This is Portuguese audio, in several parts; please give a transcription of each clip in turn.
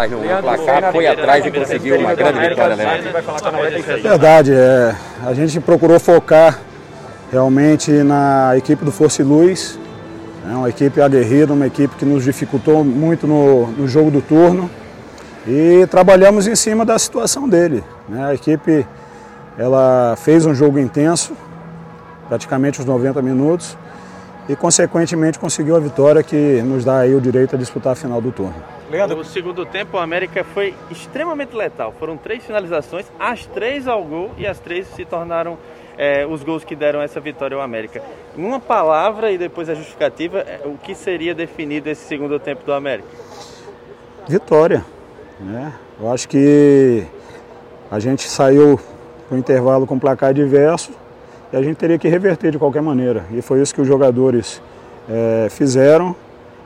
No placar, foi atrás e conseguiu uma grande vitória, né? Verdade, é, a gente procurou focar realmente na equipe do Força e Luz, é uma equipe aguerrida, uma equipe que nos dificultou muito no, no jogo do turno e trabalhamos em cima da situação dele. Né? A equipe ela fez um jogo intenso, praticamente os 90 minutos, e consequentemente conseguiu a vitória que nos dá aí o direito a disputar a final do turno. Leandro. No segundo tempo, o América foi extremamente letal. Foram três finalizações, as três ao gol e as três se tornaram é, os gols que deram essa vitória ao América. Em uma palavra e depois a justificativa, é, o que seria definido esse segundo tempo do América? Vitória. Né? Eu acho que a gente saiu para o intervalo com placar diverso e a gente teria que reverter de qualquer maneira. E foi isso que os jogadores é, fizeram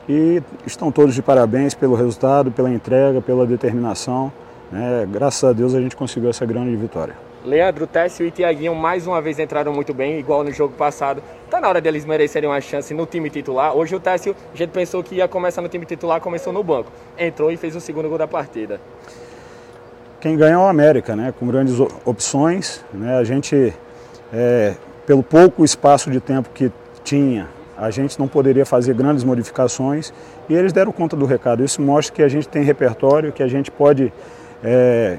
e estão todos de parabéns pelo resultado, pela entrega, pela determinação. Né? Graças a Deus a gente conseguiu essa grande vitória. Leandro, Técio e Tiaguinho mais uma vez entraram muito bem, igual no jogo passado. Tá na hora deles merecerem uma chance no time titular. Hoje o Técio, a gente pensou que ia começar no time titular, começou no banco. Entrou e fez o segundo gol da partida. Quem ganha é o América, né? Com grandes opções. Né? A gente, é, pelo pouco espaço de tempo que tinha, a gente não poderia fazer grandes modificações e eles deram conta do recado. Isso mostra que a gente tem repertório, que a gente pode é,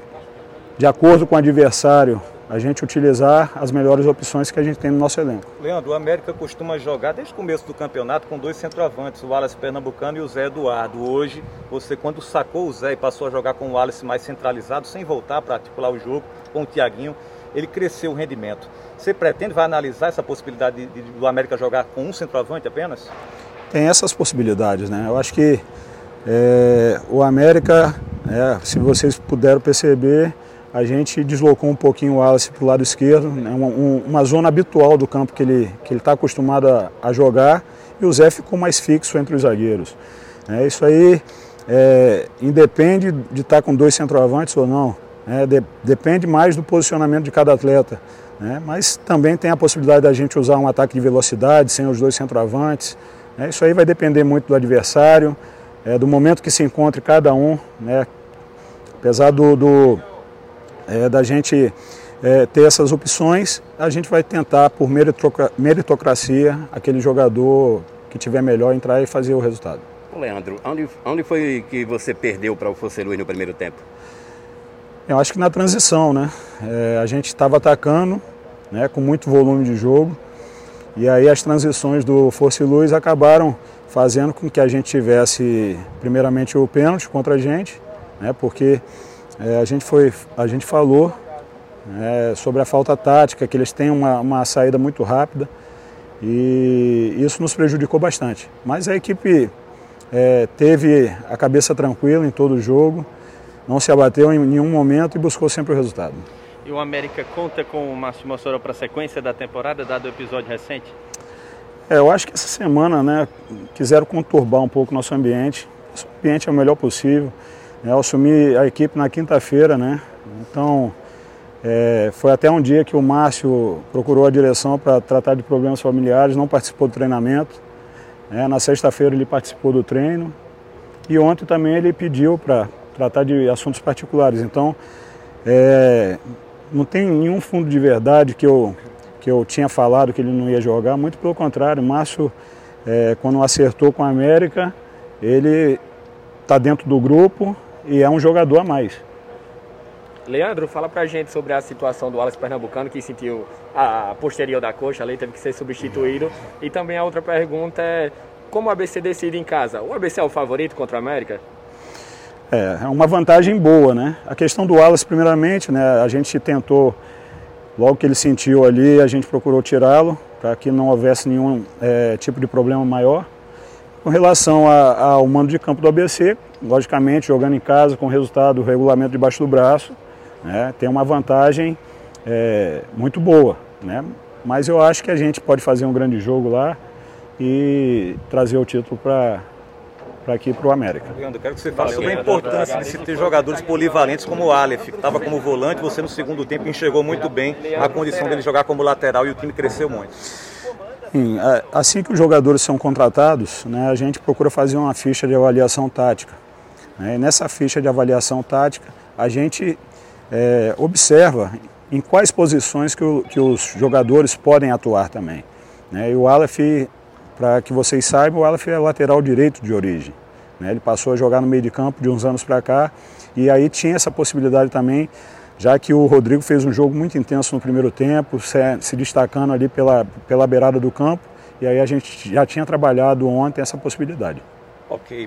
de acordo com o adversário, a gente utilizar as melhores opções que a gente tem no nosso elenco. Leandro, o América costuma jogar desde o começo do campeonato com dois centroavantes, o Wallace Pernambucano e o Zé Eduardo. Hoje, você quando sacou o Zé e passou a jogar com o Wallace mais centralizado, sem voltar para articular o jogo com o Tiaguinho, ele cresceu o rendimento. Você pretende, vai analisar essa possibilidade de, de, do América jogar com um centroavante apenas? Tem essas possibilidades, né? Eu acho que é, o América, é, se vocês puderam perceber, a gente deslocou um pouquinho o Wallace para o lado esquerdo, né, uma, um, uma, zona habitual do campo que ele está que ele tá acostumado a, a, jogar, e o Zé ficou mais fixo entre os zagueiros. É, isso aí é, independe de estar tá com dois centroavantes ou não, é, de, depende mais do posicionamento de cada atleta. Né, mas também tem a possibilidade da gente usar um ataque de velocidade sem os dois centroavantes. Né, isso aí vai depender muito do adversário, é, do momento que se encontre cada um. Né, apesar do, do é, da gente é, ter essas opções, a gente vai tentar, por meritocracia, aquele jogador que tiver melhor entrar e fazer o resultado. Leandro, onde, onde foi que você perdeu para o Focelui no primeiro tempo? Eu acho que na transição, né? É, a gente estava atacando, né, com muito volume de jogo, e aí as transições do Força e Luz acabaram fazendo com que a gente tivesse, primeiramente, o pênalti contra a gente, né, porque é, a, gente foi, a gente falou é, sobre a falta tática, que eles têm uma, uma saída muito rápida e isso nos prejudicou bastante. Mas a equipe é, teve a cabeça tranquila em todo o jogo, não se abateu em nenhum momento e buscou sempre o resultado. E o América conta com o Márcio Mossoró para a sequência da temporada, dado o episódio recente? É, eu acho que essa semana né, quiseram conturbar um pouco o nosso ambiente. O ambiente é o melhor possível. Eu assumi a equipe na quinta-feira, né? Então, é, foi até um dia que o Márcio procurou a direção para tratar de problemas familiares, não participou do treinamento. É, na sexta-feira ele participou do treino e ontem também ele pediu para tratar de assuntos particulares. Então, é, não tem nenhum fundo de verdade que eu, que eu tinha falado que ele não ia jogar, muito pelo contrário. Márcio, é, quando acertou com a América, ele está dentro do grupo, e é um jogador a mais. Leandro, fala pra gente sobre a situação do Wallace Pernambucano, que sentiu a posterior da coxa, ali teve que ser substituído. E também a outra pergunta é, como o ABC decide em casa? O ABC é o favorito contra o América? É, é uma vantagem boa, né? A questão do Wallace, primeiramente, né, a gente tentou, logo que ele sentiu ali, a gente procurou tirá-lo, para que não houvesse nenhum é, tipo de problema maior. Com relação ao mando de campo do ABC, logicamente jogando em casa com o resultado, o regulamento debaixo do braço, né, tem uma vantagem é, muito boa. Né? Mas eu acho que a gente pode fazer um grande jogo lá e trazer o título para para aqui para o América. Leandro, quero que você fale sobre a importância de se ter jogadores polivalentes como o Aleph, que estava como volante, você no segundo tempo enxergou muito bem a condição dele jogar como lateral e o time cresceu muito. Sim, assim que os jogadores são contratados, né, a gente procura fazer uma ficha de avaliação tática. Né? Nessa ficha de avaliação tática, a gente é, observa em quais posições que, o, que, os jogadores podem atuar também. Né? E o Aleph, para que vocês saibam, o Aleph é lateral direito de origem. Né? Ele passou a jogar no meio de campo de uns anos para cá e aí tinha essa possibilidade também, já que o Rodrigo fez um jogo muito intenso no primeiro tempo, se, destacando ali pela, pela beirada do campo, e aí a gente já tinha trabalhado ontem essa possibilidade. Ok,